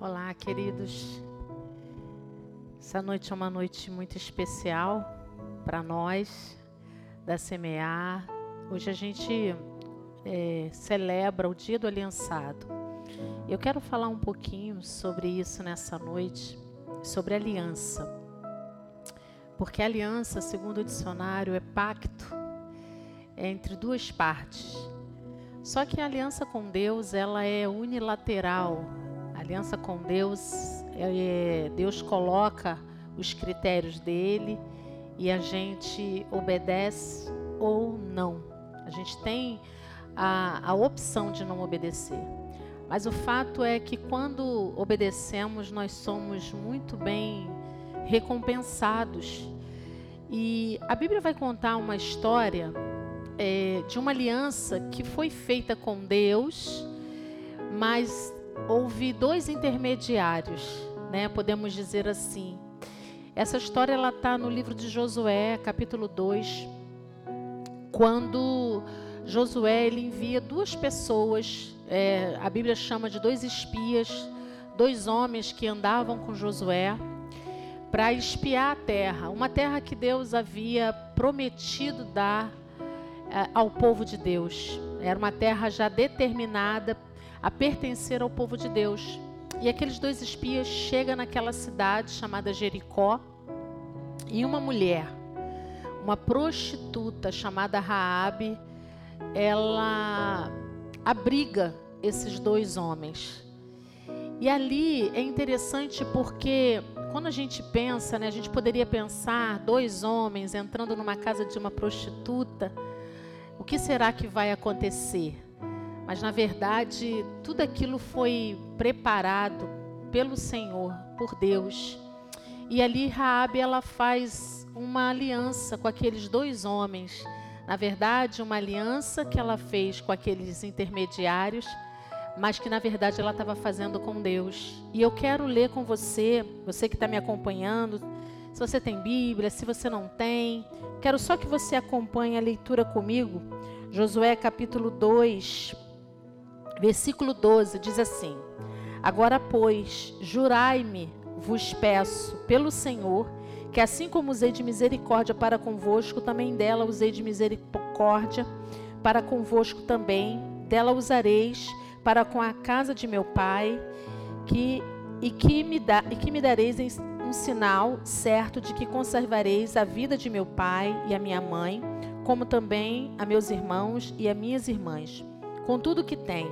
Olá, queridos. Essa noite é uma noite muito especial para nós da Semear. Hoje a gente é, celebra o Dia do Aliançado. Eu quero falar um pouquinho sobre isso nessa noite, sobre aliança. Porque aliança, segundo o dicionário, é pacto entre duas partes. Só que a aliança com Deus, ela é unilateral, aliança com Deus, é, Deus coloca os critérios dele e a gente obedece ou não. A gente tem a, a opção de não obedecer. Mas o fato é que quando obedecemos, nós somos muito bem recompensados. E a Bíblia vai contar uma história é, de uma aliança que foi feita com Deus, mas houve dois intermediários, né? Podemos dizer assim. Essa história ela está no livro de Josué, capítulo 2, quando Josué ele envia duas pessoas, é, a Bíblia chama de dois espias, dois homens que andavam com Josué para espiar a terra, uma terra que Deus havia prometido dar é, ao povo de Deus. Era uma terra já determinada a pertencer ao povo de Deus. E aqueles dois espias chegam naquela cidade chamada Jericó e uma mulher, uma prostituta chamada Raabe, ela abriga esses dois homens. E ali é interessante porque quando a gente pensa, né, a gente poderia pensar dois homens entrando numa casa de uma prostituta, o que será que vai acontecer? Mas na verdade, tudo aquilo foi preparado pelo Senhor, por Deus. E ali Raabe ela faz uma aliança com aqueles dois homens. Na verdade, uma aliança que ela fez com aqueles intermediários, mas que na verdade ela estava fazendo com Deus. E eu quero ler com você, você que está me acompanhando, se você tem Bíblia, se você não tem, quero só que você acompanhe a leitura comigo. Josué capítulo 2, Versículo 12 diz assim: Agora, pois, jurai-me, vos peço, pelo Senhor, que assim como usei de misericórdia para convosco, também dela usei de misericórdia para convosco também, dela usareis para com a casa de meu pai, que e que me dá e que me dareis um sinal certo de que conservareis a vida de meu pai e a minha mãe, como também a meus irmãos e a minhas irmãs, com tudo que tem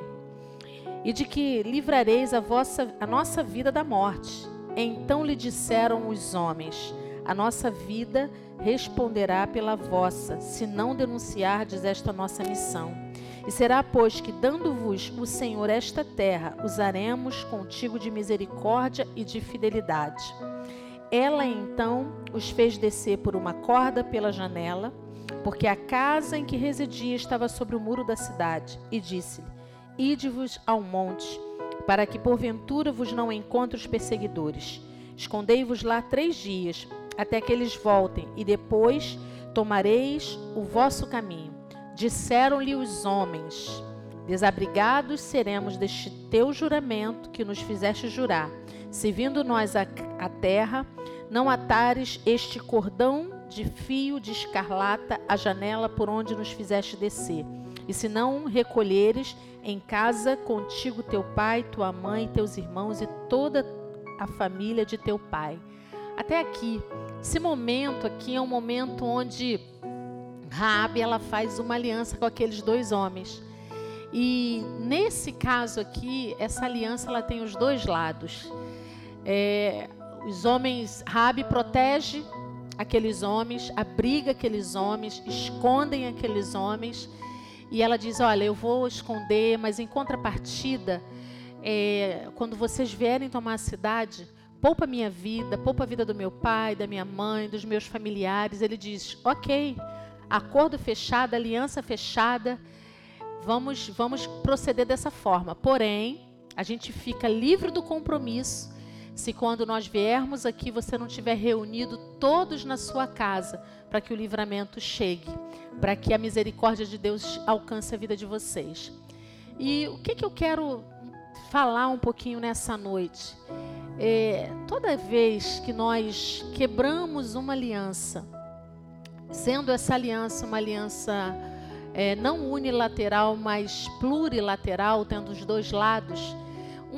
e de que livrareis a, vossa, a nossa vida da morte. Então lhe disseram os homens: A nossa vida responderá pela vossa, se não denunciardes esta nossa missão. E será, pois, que, dando-vos o Senhor esta terra, usaremos contigo de misericórdia e de fidelidade. Ela então os fez descer por uma corda pela janela, porque a casa em que residia estava sobre o muro da cidade, e disse-lhe: Ide-vos ao monte, para que porventura vos não encontre os perseguidores. Escondei-vos lá três dias, até que eles voltem, e depois tomareis o vosso caminho. Disseram-lhe os homens: Desabrigados seremos deste teu juramento que nos fizeste jurar. Se vindo nós à terra, não atares este cordão de fio de escarlata à janela por onde nos fizeste descer e se não recolheres em casa contigo teu pai, tua mãe, teus irmãos e toda a família de teu pai. Até aqui, esse momento aqui é um momento onde Raabe ela faz uma aliança com aqueles dois homens. E nesse caso aqui, essa aliança ela tem os dois lados. É, os homens, Rabi protege aqueles homens, abriga aqueles homens, escondem aqueles homens e ela diz: Olha, eu vou esconder, mas em contrapartida, é, quando vocês vierem tomar a cidade, poupa minha vida, poupa a vida do meu pai, da minha mãe, dos meus familiares. Ele diz: Ok, acordo fechado, aliança fechada, vamos, vamos proceder dessa forma. Porém, a gente fica livre do compromisso se quando nós viermos aqui você não tiver reunido todos na sua casa para que o livramento chegue, para que a misericórdia de Deus alcance a vida de vocês. E o que, que eu quero falar um pouquinho nessa noite. É, toda vez que nós quebramos uma aliança, sendo essa aliança uma aliança é, não unilateral, mas plurilateral, tendo os dois lados,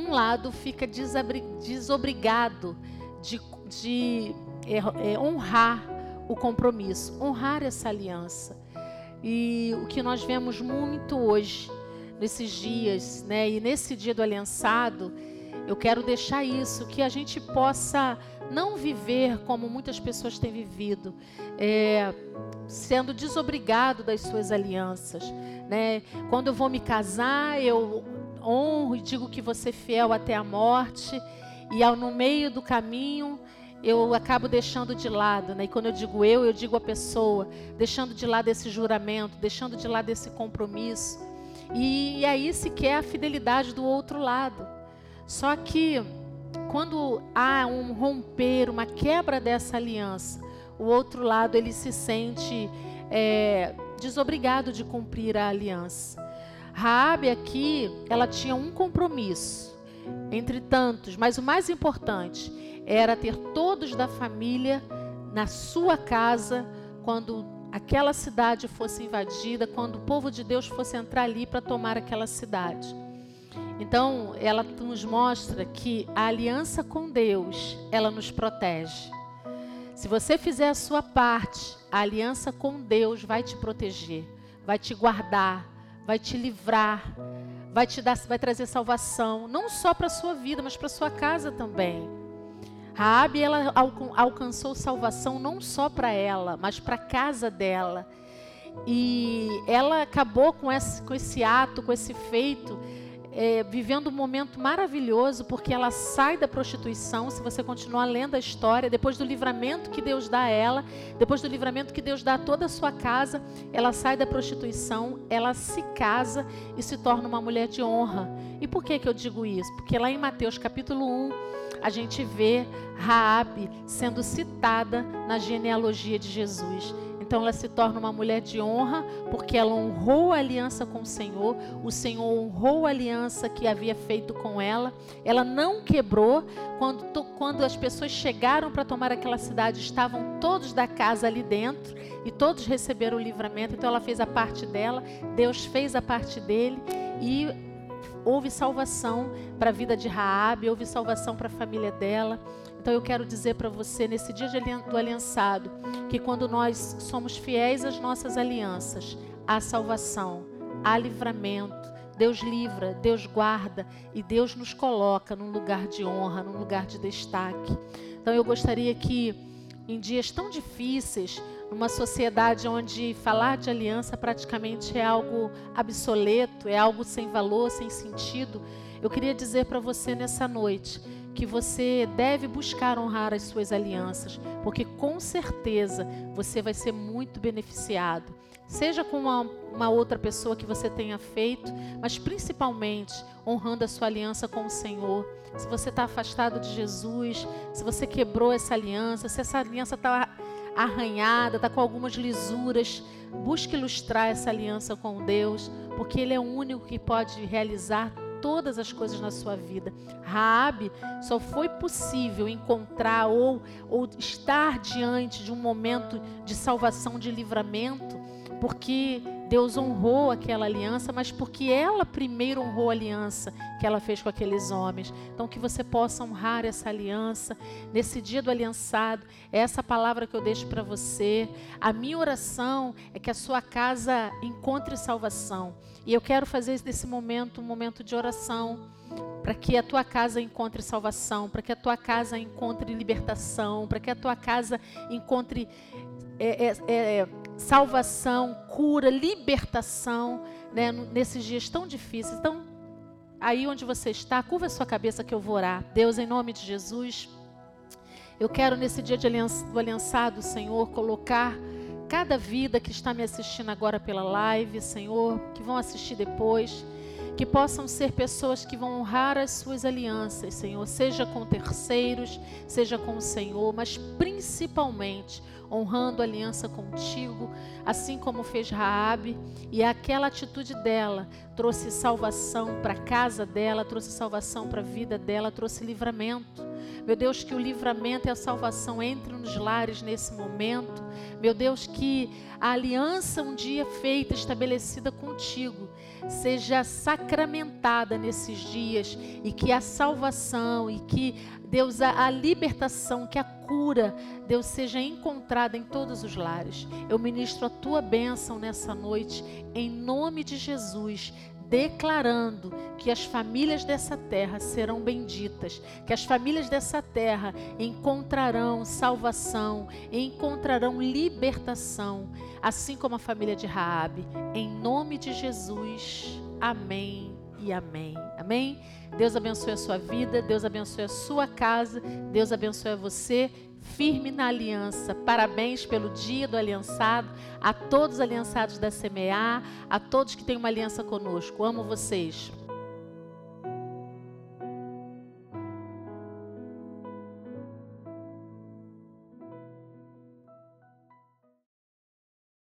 um lado fica desobrigado de, de é, é, honrar o compromisso, honrar essa aliança. E o que nós vemos muito hoje, nesses dias, né, e nesse dia do aliançado, eu quero deixar isso, que a gente possa não viver como muitas pessoas têm vivido, é, sendo desobrigado das suas alianças. Né? Quando eu vou me casar, eu honro e digo que você é fiel até a morte, e ao, no meio do caminho eu acabo deixando de lado, né? E quando eu digo eu, eu digo a pessoa, deixando de lado esse juramento, deixando de lado esse compromisso. E, e aí se quer a fidelidade do outro lado. Só que quando há um romper, uma quebra dessa aliança, o outro lado ele se sente é, desobrigado de cumprir a aliança. Raabe aqui, ela tinha um compromisso entre tantos, mas o mais importante era ter todos da família na sua casa quando aquela cidade fosse invadida, quando o povo de Deus fosse entrar ali para tomar aquela cidade. Então, ela nos mostra que a aliança com Deus, ela nos protege. Se você fizer a sua parte, a aliança com Deus vai te proteger, vai te guardar, vai te livrar, vai te dar, vai trazer salvação, não só para a sua vida, mas para a sua casa também. Raabe ela alcançou salvação não só para ela, mas para a casa dela. E ela acabou com esse, com esse ato, com esse feito, é, vivendo um momento maravilhoso, porque ela sai da prostituição. Se você continuar lendo a história, depois do livramento que Deus dá a ela, depois do livramento que Deus dá a toda a sua casa, ela sai da prostituição, ela se casa e se torna uma mulher de honra. E por que, que eu digo isso? Porque lá em Mateus capítulo 1, a gente vê Raabe sendo citada na genealogia de Jesus. Então ela se torna uma mulher de honra, porque ela honrou a aliança com o Senhor, o Senhor honrou a aliança que havia feito com ela. Ela não quebrou. Quando, quando as pessoas chegaram para tomar aquela cidade, estavam todos da casa ali dentro e todos receberam o livramento. Então ela fez a parte dela, Deus fez a parte dele e houve salvação para a vida de Raabe, houve salvação para a família dela. Então eu quero dizer para você nesse dia do aliançado que quando nós somos fiéis às nossas alianças, há salvação, há livramento. Deus livra, Deus guarda e Deus nos coloca num lugar de honra, num lugar de destaque. Então eu gostaria que em dias tão difíceis, numa sociedade onde falar de aliança praticamente é algo obsoleto, é algo sem valor, sem sentido, eu queria dizer para você nessa noite que você deve buscar honrar as suas alianças, porque com certeza você vai ser muito beneficiado. Seja com uma, uma outra pessoa que você tenha feito, mas principalmente honrando a sua aliança com o Senhor. Se você está afastado de Jesus, se você quebrou essa aliança, se essa aliança está arranhada, está com algumas lisuras, busque ilustrar essa aliança com Deus, porque Ele é o único que pode realizar todas as coisas na sua vida. Raabe só foi possível encontrar ou, ou estar diante de um momento de salvação, de livramento, porque Deus honrou aquela aliança, mas porque ela primeiro honrou a aliança que ela fez com aqueles homens. Então, que você possa honrar essa aliança nesse dia do aliançado. É essa palavra que eu deixo para você. A minha oração é que a sua casa encontre salvação. E eu quero fazer desse momento um momento de oração para que a tua casa encontre salvação, para que a tua casa encontre libertação, para que a tua casa encontre é, é, é, salvação, cura, libertação, né, nesses dias tão difíceis. Então, aí onde você está, curva sua cabeça que eu vou orar. Deus, em nome de Jesus, eu quero nesse dia de aliança, do aliançado, Senhor, colocar cada vida que está me assistindo agora pela live, Senhor, que vão assistir depois, que possam ser pessoas que vão honrar as suas alianças, Senhor, seja com terceiros, seja com o Senhor, mas principalmente honrando aliança contigo, assim como fez Raabe, e aquela atitude dela trouxe salvação para a casa dela, trouxe salvação para a vida dela, trouxe livramento. Meu Deus, que o livramento e a salvação entrem nos lares nesse momento. Meu Deus, que a aliança um dia feita, estabelecida contigo, seja sacramentada nesses dias e que a salvação e que Deus a, a libertação, que a cura, Deus seja encontrada em todos os lares. Eu ministro a tua bênção nessa noite em nome de Jesus declarando que as famílias dessa terra serão benditas, que as famílias dessa terra encontrarão salvação, encontrarão libertação, assim como a família de Raabe. Em nome de Jesus. Amém e amém. Amém. Deus abençoe a sua vida, Deus abençoe a sua casa, Deus abençoe a você firme na aliança. Parabéns pelo dia do aliançado, a todos os aliançados da CMA, a todos que têm uma aliança conosco. Amo vocês.